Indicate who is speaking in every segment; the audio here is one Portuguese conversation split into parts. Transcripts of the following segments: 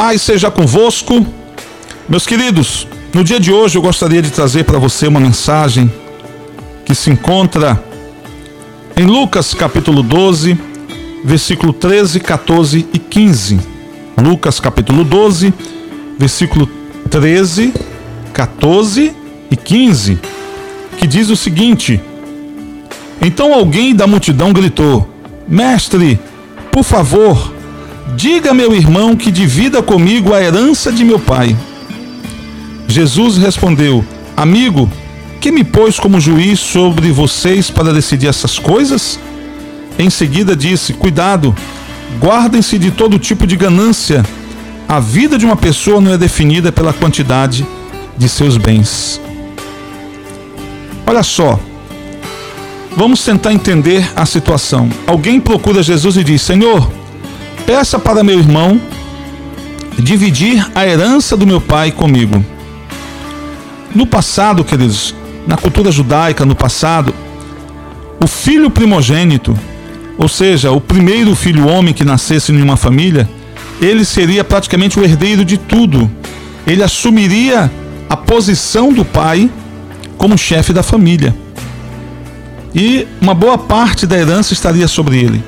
Speaker 1: paz seja convosco. Meus queridos, no dia de hoje eu gostaria de trazer para você uma mensagem que se encontra em Lucas capítulo 12, versículo 13, 14 e 15. Lucas capítulo 12, versículo 13, 14 e 15, que diz o seguinte: Então alguém da multidão gritou: Mestre, por favor, diga meu irmão que divida comigo a herança de meu pai. Jesus respondeu: Amigo, que me pôs como juiz sobre vocês para decidir essas coisas? Em seguida disse: Cuidado, guardem-se de todo tipo de ganância. A vida de uma pessoa não é definida pela quantidade de seus bens. Olha só, vamos tentar entender a situação. Alguém procura Jesus e diz: Senhor, peça para meu irmão dividir a herança do meu pai comigo. No passado, queridos, na cultura judaica, no passado, o filho primogênito, ou seja, o primeiro filho homem que nascesse em uma família, ele seria praticamente o herdeiro de tudo. Ele assumiria a posição do pai como chefe da família. E uma boa parte da herança estaria sobre ele.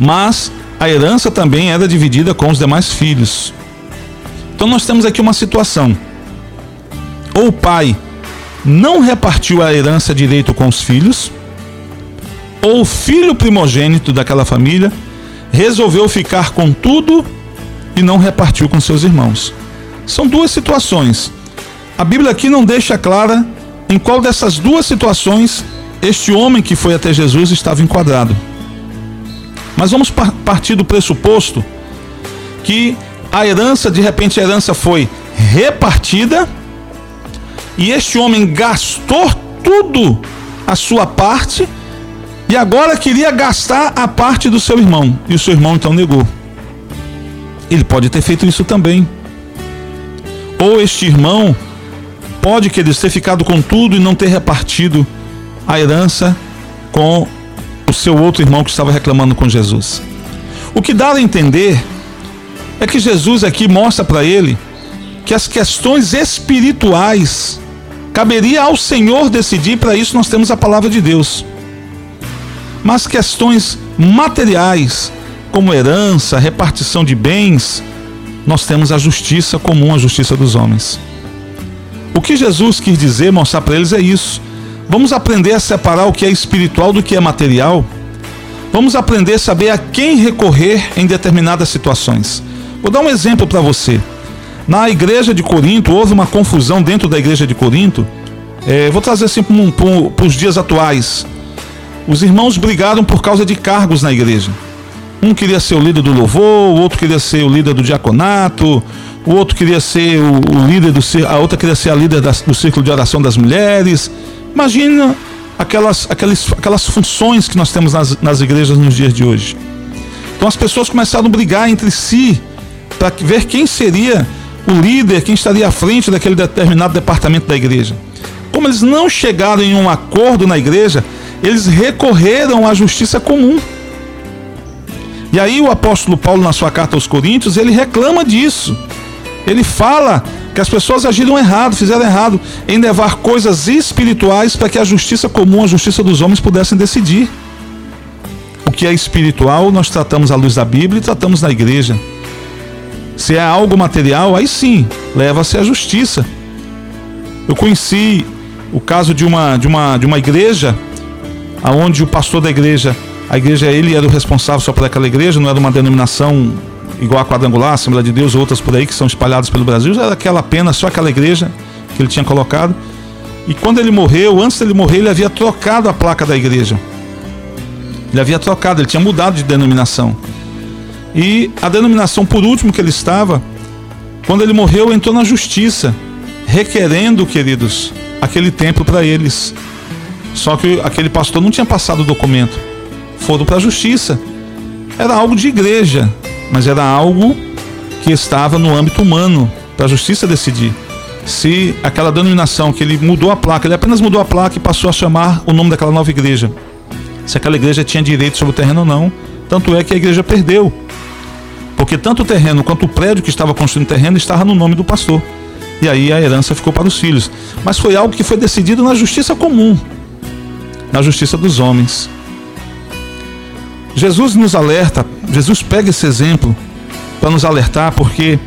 Speaker 1: Mas a herança também era dividida com os demais filhos. Então nós temos aqui uma situação ou o pai não repartiu a herança direito com os filhos, ou o filho primogênito daquela família resolveu ficar com tudo e não repartiu com seus irmãos. São duas situações. A Bíblia aqui não deixa clara em qual dessas duas situações este homem que foi até Jesus estava enquadrado. Mas vamos partir do pressuposto que a herança, de repente, a herança foi repartida e este homem gastou tudo a sua parte e agora queria gastar a parte do seu irmão. E o seu irmão então negou. Ele pode ter feito isso também. Ou este irmão pode querer ter ficado com tudo e não ter repartido a herança com o seu outro irmão que estava reclamando com Jesus. O que dá a entender é que Jesus aqui mostra para ele que as questões espirituais Caberia ao Senhor decidir, para isso nós temos a palavra de Deus. Mas questões materiais, como herança, repartição de bens, nós temos a justiça comum, a justiça dos homens. O que Jesus quis dizer, mostrar para eles é isso. Vamos aprender a separar o que é espiritual do que é material. Vamos aprender a saber a quem recorrer em determinadas situações. Vou dar um exemplo para você. Na igreja de Corinto, houve uma confusão dentro da igreja de Corinto. É, vou trazer assim para os dias atuais. Os irmãos brigaram por causa de cargos na igreja. Um queria ser o líder do louvor, o outro queria ser o líder do diaconato, o outro queria ser o, o líder do a outra queria ser a líder do círculo de oração das mulheres. Imagina aquelas, aquelas, aquelas funções que nós temos nas, nas igrejas nos dias de hoje. Então as pessoas começaram a brigar entre si para ver quem seria o líder, quem estaria à frente daquele determinado departamento da igreja. Como eles não chegaram em um acordo na igreja, eles recorreram à justiça comum. E aí o apóstolo Paulo, na sua carta aos Coríntios, ele reclama disso. Ele fala que as pessoas agiram errado, fizeram errado em levar coisas espirituais para que a justiça comum, a justiça dos homens pudessem decidir. O que é espiritual, nós tratamos à luz da Bíblia e tratamos na igreja. Se é algo material, aí sim, leva-se à justiça. Eu conheci o caso de uma, de uma, de uma igreja, aonde o pastor da igreja, a igreja ele era o responsável só por aquela igreja, não era uma denominação igual a quadrangular, Assembleia de Deus, outras por aí que são espalhadas pelo Brasil, era aquela apenas só aquela igreja que ele tinha colocado. E quando ele morreu, antes dele morrer, ele havia trocado a placa da igreja. Ele havia trocado, ele tinha mudado de denominação. E a denominação por último que ele estava, quando ele morreu, entrou na justiça, requerendo, queridos, aquele templo para eles. Só que aquele pastor não tinha passado o documento. Foram para a justiça. Era algo de igreja, mas era algo que estava no âmbito humano, para a justiça decidir. Se aquela denominação que ele mudou a placa, ele apenas mudou a placa e passou a chamar o nome daquela nova igreja. Se aquela igreja tinha direito sobre o terreno ou não. Tanto é que a igreja perdeu Porque tanto o terreno quanto o prédio que estava construindo o terreno estava no nome do pastor. E aí a herança ficou para os filhos. Mas foi algo que foi decidido na justiça comum, na justiça dos homens. Jesus nos alerta, Jesus pega esse exemplo para nos alertar, porque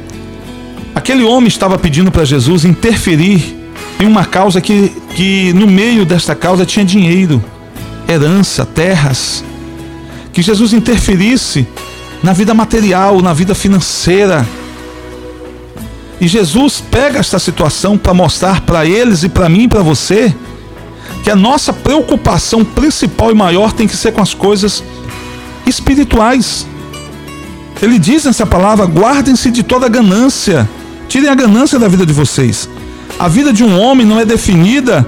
Speaker 1: aquele homem estava pedindo para Jesus interferir em uma causa que, que no meio desta causa tinha dinheiro, herança, terras. Que Jesus interferisse na vida material, na vida financeira. E Jesus pega esta situação para mostrar para eles e para mim e para você que a nossa preocupação principal e maior tem que ser com as coisas espirituais. Ele diz nessa palavra: guardem-se de toda ganância, tirem a ganância da vida de vocês. A vida de um homem não é definida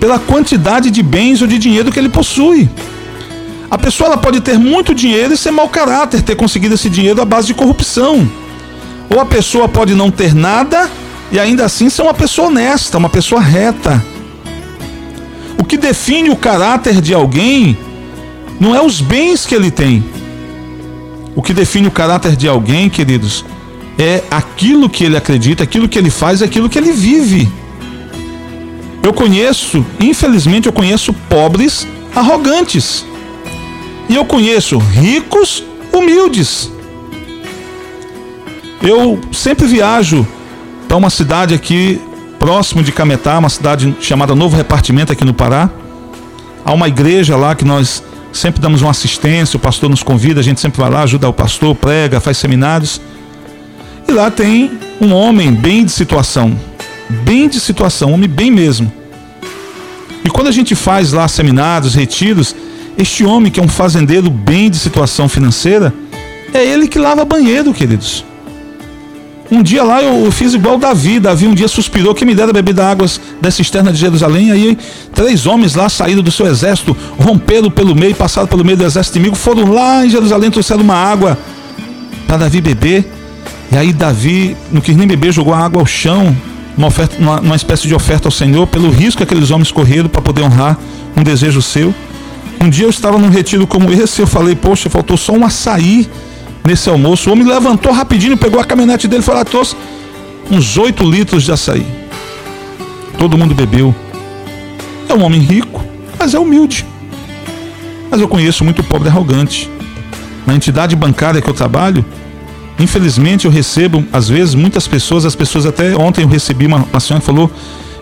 Speaker 1: pela quantidade de bens ou de dinheiro que ele possui. A pessoa ela pode ter muito dinheiro e ser mau caráter, ter conseguido esse dinheiro à base de corrupção. Ou a pessoa pode não ter nada e ainda assim ser uma pessoa honesta, uma pessoa reta. O que define o caráter de alguém não é os bens que ele tem. O que define o caráter de alguém, queridos, é aquilo que ele acredita, aquilo que ele faz, aquilo que ele vive. Eu conheço, infelizmente, eu conheço pobres arrogantes. E eu conheço ricos humildes. Eu sempre viajo para uma cidade aqui próximo de Cametá, uma cidade chamada Novo Repartimento aqui no Pará. Há uma igreja lá que nós sempre damos uma assistência, o pastor nos convida, a gente sempre vai lá, ajuda o pastor, prega, faz seminários. E lá tem um homem bem de situação, bem de situação, homem bem mesmo. E quando a gente faz lá seminários, retiros, este homem que é um fazendeiro bem de situação financeira, é ele que lava banheiro, queridos. Um dia lá eu, fiz igual Davi. Davi um dia suspirou que me dera beber da água da cisterna de Jerusalém. Aí três homens lá saíram do seu exército, romperam pelo meio, passaram pelo meio do exército inimigo, foram lá em Jerusalém, trouxeram uma água para Davi beber. E aí Davi não quis nem beber, jogou a água ao chão, uma, oferta, uma, uma espécie de oferta ao Senhor, pelo risco que aqueles homens correram para poder honrar um desejo seu. Um dia eu estava num retiro como esse, eu falei, poxa, faltou só um açaí nesse almoço. O homem levantou rapidinho, pegou a caminhonete dele e falou: trouxe uns 8 litros de açaí. Todo mundo bebeu. É um homem rico, mas é humilde. Mas eu conheço muito pobre arrogante. Na entidade bancária que eu trabalho, infelizmente eu recebo, às vezes, muitas pessoas, as pessoas até ontem eu recebi uma, uma senhora que falou,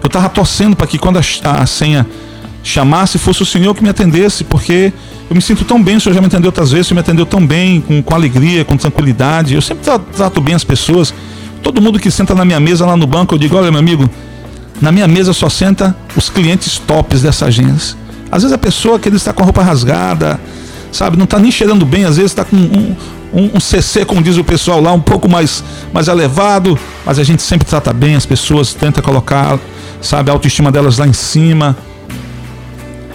Speaker 1: eu estava torcendo para que quando a, a senha chamasse fosse o senhor que me atendesse, porque eu me sinto tão bem, o senhor já me atendeu outras vezes, o senhor me atendeu tão bem, com, com alegria, com tranquilidade. Eu sempre trato bem as pessoas. Todo mundo que senta na minha mesa lá no banco, eu digo: olha, meu amigo, na minha mesa só senta os clientes tops dessa agência. Às vezes a pessoa que ele está com a roupa rasgada, sabe, não está nem cheirando bem, às vezes está com um, um, um, CC, como diz o pessoal lá, um pouco mais, mais elevado, mas a gente sempre trata bem as pessoas, tenta colocar, sabe, a autoestima delas lá em cima.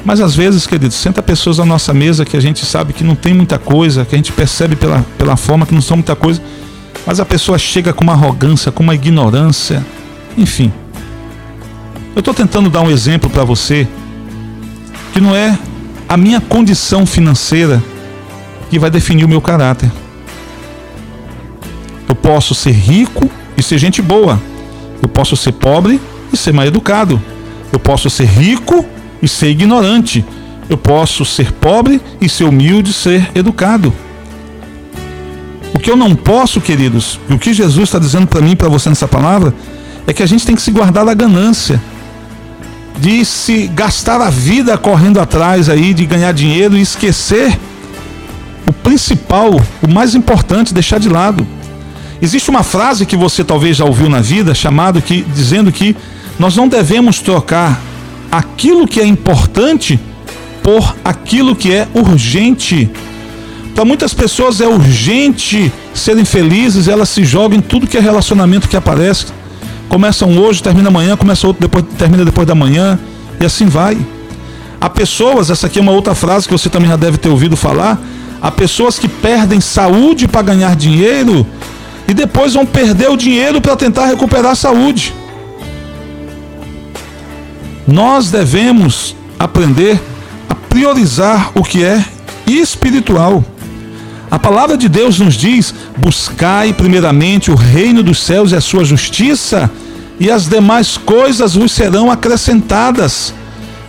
Speaker 1: Mas às vezes, queridos, senta pessoas à nossa mesa que a gente sabe que não tem muita coisa, que a gente percebe pela, pela forma que não são muita coisa, mas a pessoa chega com uma arrogância, com uma ignorância, enfim. Eu estou tentando dar um exemplo para você que não é a minha condição financeira que vai definir o meu caráter. Eu posso ser rico e ser gente boa. Eu posso ser pobre e ser mal educado. Eu posso ser rico e ser ignorante. Eu posso ser pobre e ser humilde, ser educado. O que eu não posso, queridos, e o que Jesus está dizendo para mim e para você nessa palavra, é que a gente tem que se guardar da ganância, de se gastar a vida correndo atrás aí, de ganhar dinheiro e esquecer o principal, o mais importante, deixar de lado. Existe uma frase que você talvez já ouviu na vida, chamado que dizendo que nós não devemos trocar aquilo que é importante por aquilo que é urgente. Para muitas pessoas é urgente serem felizes, elas se jogam em tudo que é relacionamento que aparece. Começam hoje, termina amanhã, começa outro, depois, termina depois da manhã, e assim vai. Há pessoas, essa aqui é uma outra frase que você também já deve ter ouvido falar, há pessoas que perdem saúde para ganhar dinheiro e depois vão perder o dinheiro para tentar recuperar a saúde. Nós devemos aprender a priorizar o que é espiritual. A palavra de Deus nos diz: buscai primeiramente o reino dos céus e a sua justiça, e as demais coisas vos serão acrescentadas.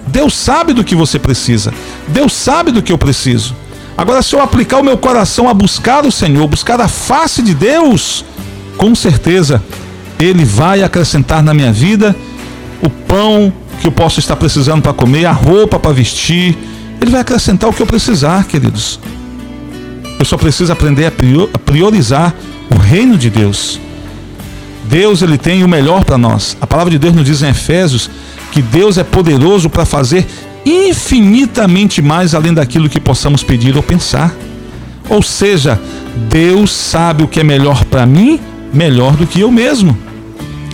Speaker 1: Deus sabe do que você precisa, Deus sabe do que eu preciso. Agora, se eu aplicar o meu coração a buscar o Senhor, buscar a face de Deus, com certeza Ele vai acrescentar na minha vida o pão que eu posso estar precisando para comer, a roupa para vestir. Ele vai acrescentar o que eu precisar, queridos. Eu só preciso aprender a priorizar o reino de Deus. Deus ele tem o melhor para nós. A palavra de Deus nos diz em Efésios que Deus é poderoso para fazer infinitamente mais além daquilo que possamos pedir ou pensar. Ou seja, Deus sabe o que é melhor para mim, melhor do que eu mesmo.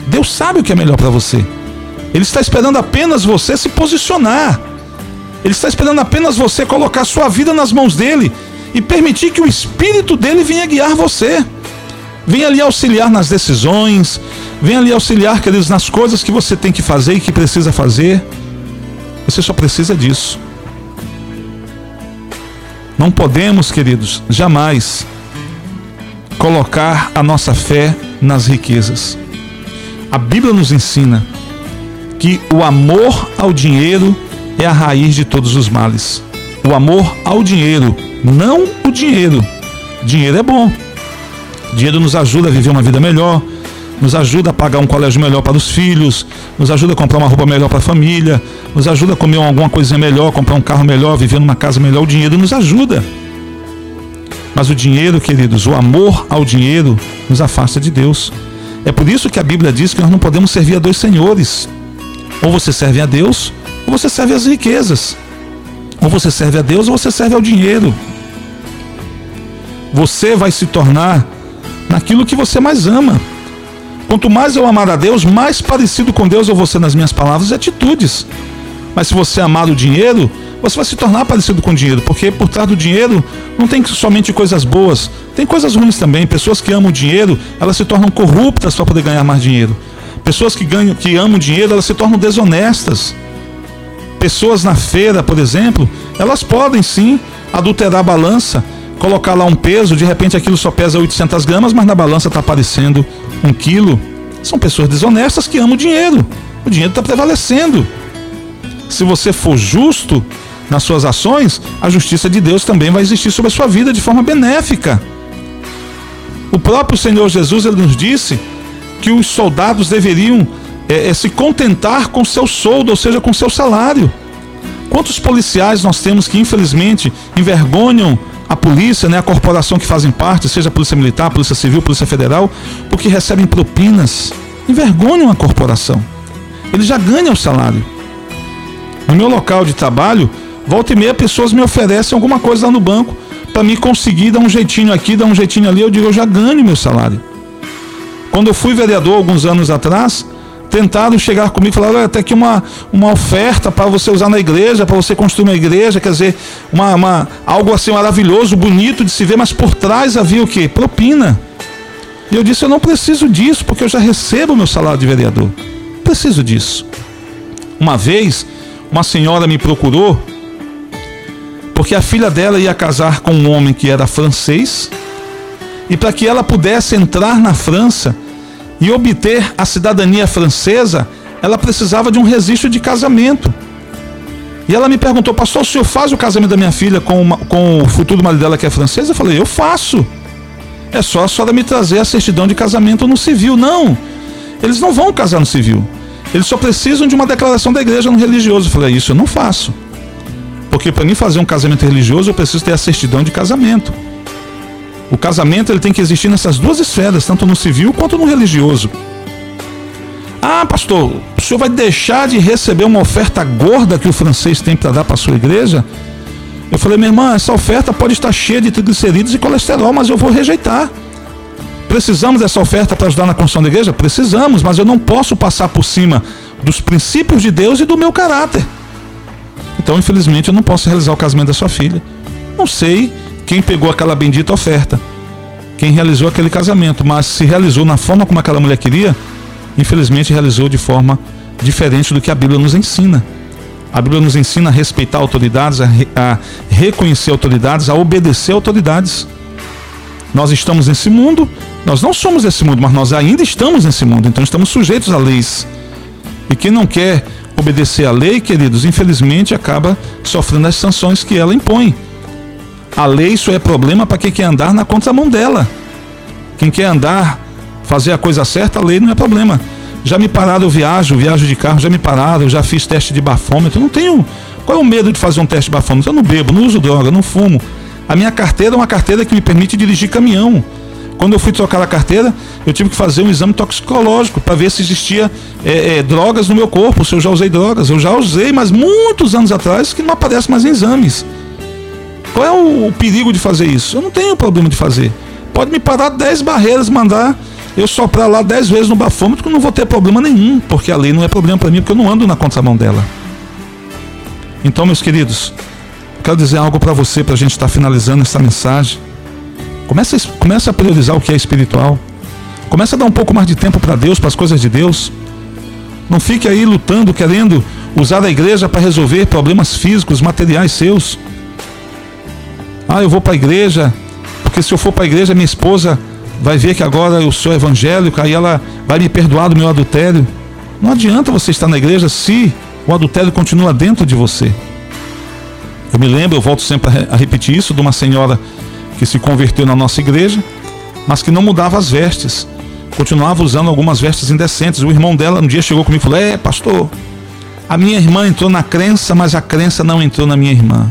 Speaker 1: Deus sabe o que é melhor para você. Ele está esperando apenas você se posicionar. Ele está esperando apenas você colocar sua vida nas mãos dele e permitir que o Espírito dele venha guiar você. Venha ali auxiliar nas decisões, venha ali auxiliar, queridos, nas coisas que você tem que fazer e que precisa fazer. Você só precisa disso. Não podemos, queridos, jamais colocar a nossa fé nas riquezas. A Bíblia nos ensina que o amor ao dinheiro é a raiz de todos os males. O amor ao dinheiro não o dinheiro. Dinheiro é bom. Dinheiro nos ajuda a viver uma vida melhor, nos ajuda a pagar um colégio melhor para os filhos, nos ajuda a comprar uma roupa melhor para a família, nos ajuda a comer alguma coisa melhor, comprar um carro melhor, viver numa casa melhor. O dinheiro nos ajuda. Mas o dinheiro, queridos, o amor ao dinheiro nos afasta de Deus. É por isso que a Bíblia diz que nós não podemos servir a dois senhores. Ou você serve a Deus, ou você serve às riquezas. Ou você serve a Deus, ou você serve ao dinheiro você vai se tornar naquilo que você mais ama. Quanto mais eu amar a Deus, mais parecido com Deus eu vou ser nas minhas palavras e atitudes. Mas se você amar o dinheiro, você vai se tornar parecido com o dinheiro, porque por trás do dinheiro não tem somente coisas boas, tem coisas ruins também. Pessoas que amam o dinheiro, elas se tornam corruptas para poder ganhar mais dinheiro. Pessoas que ganham, que amam dinheiro, elas se tornam desonestas. Pessoas na feira, por exemplo, elas podem sim adulterar a balança, colocar lá um peso, de repente aquilo só pesa 800 gramas, mas na balança está aparecendo um quilo. São pessoas desonestas que amam o dinheiro. O dinheiro está prevalecendo. Se você for justo nas suas ações, a justiça de Deus também vai existir sobre a sua vida de forma benéfica. O próprio Senhor Jesus ele nos disse que os soldados deveriam é, é, se contentar com seu soldo, ou seja, com seu salário. Quantos policiais nós temos que, infelizmente, envergonham a polícia, né, a corporação que fazem parte, seja a Polícia Militar, Polícia Civil, Polícia Federal, porque recebem propinas, envergonham a corporação. Eles já ganham o salário. No meu local de trabalho, volta e meia pessoas me oferecem alguma coisa lá no banco para me conseguir dar um jeitinho aqui, dar um jeitinho ali. Eu digo, eu já ganho meu salário. Quando eu fui vereador alguns anos atrás, tentaram chegar comigo e falaram, até aqui uma, uma oferta para você usar na igreja, para você construir uma igreja, quer dizer, uma, uma, algo assim maravilhoso, bonito de se ver, mas por trás havia o quê? Propina. E eu disse, eu não preciso disso, porque eu já recebo meu salário de vereador. Preciso disso. Uma vez, uma senhora me procurou, porque a filha dela ia casar com um homem que era francês, e para que ela pudesse entrar na França, e obter a cidadania francesa, ela precisava de um registro de casamento. E ela me perguntou, pastor, o senhor faz o casamento da minha filha com, uma, com o futuro marido dela que é francês? Eu falei, eu faço. É só a senhora me trazer a certidão de casamento no civil. Não, eles não vão casar no civil. Eles só precisam de uma declaração da igreja no religioso. Eu falei, isso eu não faço. Porque para mim fazer um casamento religioso eu preciso ter a certidão de casamento. O casamento ele tem que existir nessas duas esferas, tanto no civil quanto no religioso. Ah, pastor, o senhor vai deixar de receber uma oferta gorda que o francês tem para dar para a sua igreja? Eu falei, minha irmã, essa oferta pode estar cheia de triglicerídeos e colesterol, mas eu vou rejeitar. Precisamos dessa oferta para ajudar na construção da igreja? Precisamos, mas eu não posso passar por cima dos princípios de Deus e do meu caráter. Então, infelizmente, eu não posso realizar o casamento da sua filha. Não sei quem pegou aquela bendita oferta, quem realizou aquele casamento, mas se realizou na forma como aquela mulher queria, infelizmente realizou de forma diferente do que a Bíblia nos ensina. A Bíblia nos ensina a respeitar autoridades, a, re, a reconhecer autoridades, a obedecer autoridades. Nós estamos nesse mundo, nós não somos desse mundo, mas nós ainda estamos nesse mundo, então estamos sujeitos a leis. E quem não quer obedecer à lei, queridos, infelizmente acaba sofrendo as sanções que ela impõe. A lei só é problema para quem quer andar na contramão dela. Quem quer andar, fazer a coisa certa, a lei não é problema. Já me pararam, eu viajo, viajo de carro, já me pararam, já fiz teste de bafômetro. Não tenho. Qual é o medo de fazer um teste de bafômetro? Eu não bebo, não uso droga, não fumo. A minha carteira é uma carteira que me permite dirigir caminhão. Quando eu fui trocar a carteira, eu tive que fazer um exame toxicológico para ver se existia é, é, drogas no meu corpo, se eu já usei drogas. Eu já usei, mas muitos anos atrás, que não aparece mais em exames. Qual é o, o perigo de fazer isso? Eu não tenho problema de fazer. Pode me parar 10 barreiras, mandar eu soprar lá 10 vezes no bafômetro, que eu não vou ter problema nenhum, porque a lei não é problema para mim, porque eu não ando na contramão dela. Então, meus queridos, quero dizer algo para você, para a gente estar tá finalizando essa mensagem. Comece, comece a priorizar o que é espiritual. Comece a dar um pouco mais de tempo para Deus, para as coisas de Deus. Não fique aí lutando, querendo usar a igreja para resolver problemas físicos, materiais seus. Ah, eu vou para a igreja, porque se eu for para a igreja, minha esposa vai ver que agora eu sou evangélico, aí ela vai me perdoar do meu adultério. Não adianta você estar na igreja se o adultério continua dentro de você. Eu me lembro, eu volto sempre a repetir isso, de uma senhora que se converteu na nossa igreja, mas que não mudava as vestes, continuava usando algumas vestes indecentes. O irmão dela um dia chegou comigo e falou: É, pastor, a minha irmã entrou na crença, mas a crença não entrou na minha irmã.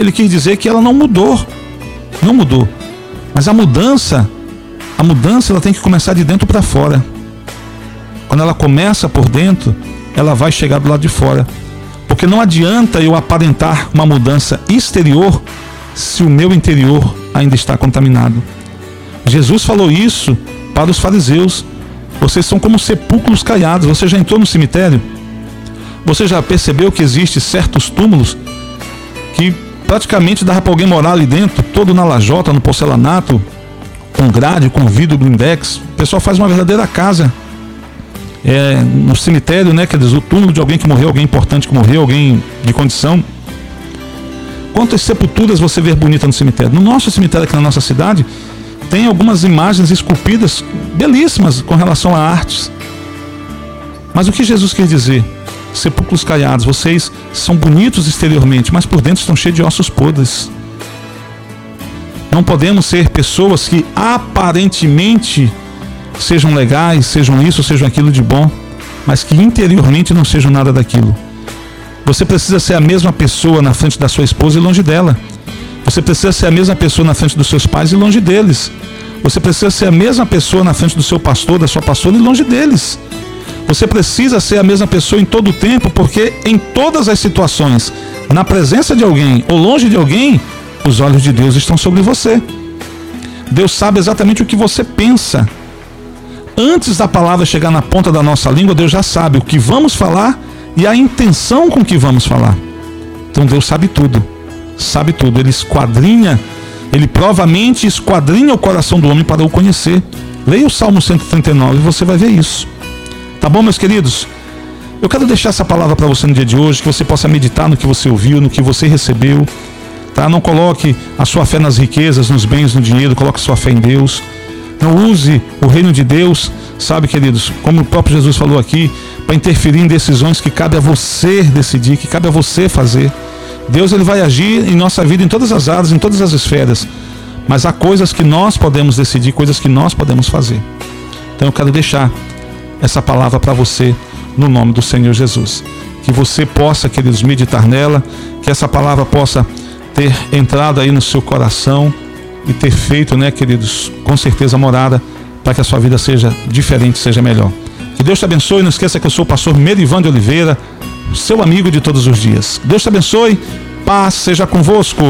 Speaker 1: Ele quis dizer que ela não mudou, não mudou. Mas a mudança, a mudança ela tem que começar de dentro para fora. Quando ela começa por dentro, ela vai chegar do lado de fora. Porque não adianta eu aparentar uma mudança exterior se o meu interior ainda está contaminado. Jesus falou isso para os fariseus. Vocês são como sepulcros caiados. Você já entrou no cemitério? Você já percebeu que existe certos túmulos que praticamente dava para alguém morar ali dentro, todo na lajota, no porcelanato, com grade, com vidro blindex. O pessoal faz uma verdadeira casa. É, no cemitério, né? Quer dizer, o túmulo de alguém que morreu, alguém importante que morreu, alguém de condição. Quantas sepulturas você vê bonita no cemitério? No nosso cemitério aqui na nossa cidade, tem algumas imagens esculpidas belíssimas com relação a artes. Mas o que Jesus quer dizer? Sepulcros caiados, vocês são bonitos exteriormente, mas por dentro estão cheios de ossos podres. Não podemos ser pessoas que aparentemente sejam legais, sejam isso, sejam aquilo de bom, mas que interiormente não sejam nada daquilo. Você precisa ser a mesma pessoa na frente da sua esposa e longe dela. Você precisa ser a mesma pessoa na frente dos seus pais e longe deles. Você precisa ser a mesma pessoa na frente do seu pastor, da sua pastora e longe deles. Você precisa ser a mesma pessoa em todo o tempo, porque em todas as situações, na presença de alguém ou longe de alguém, os olhos de Deus estão sobre você. Deus sabe exatamente o que você pensa. Antes da palavra chegar na ponta da nossa língua, Deus já sabe o que vamos falar e a intenção com que vamos falar. Então Deus sabe tudo, sabe tudo. Ele esquadrinha, ele provamente esquadrinha o coração do homem para o conhecer. Leia o Salmo 139 e você vai ver isso. Tá bom, meus queridos? Eu quero deixar essa palavra para você no dia de hoje, que você possa meditar no que você ouviu, no que você recebeu. Tá? Não coloque a sua fé nas riquezas, nos bens, no dinheiro, coloque sua fé em Deus. Não use o reino de Deus, sabe, queridos, como o próprio Jesus falou aqui, para interferir em decisões que cabe a você decidir, que cabe a você fazer. Deus ele vai agir em nossa vida em todas as áreas, em todas as esferas. Mas há coisas que nós podemos decidir, coisas que nós podemos fazer. Então eu quero deixar essa palavra para você no nome do Senhor Jesus. Que você possa, queridos, meditar nela, que essa palavra possa ter entrado aí no seu coração e ter feito, né, queridos, com certeza morada para que a sua vida seja diferente, seja melhor. Que Deus te abençoe. Não esqueça que eu sou o pastor Merivan de Oliveira, seu amigo de todos os dias. Deus te abençoe. Paz seja convosco.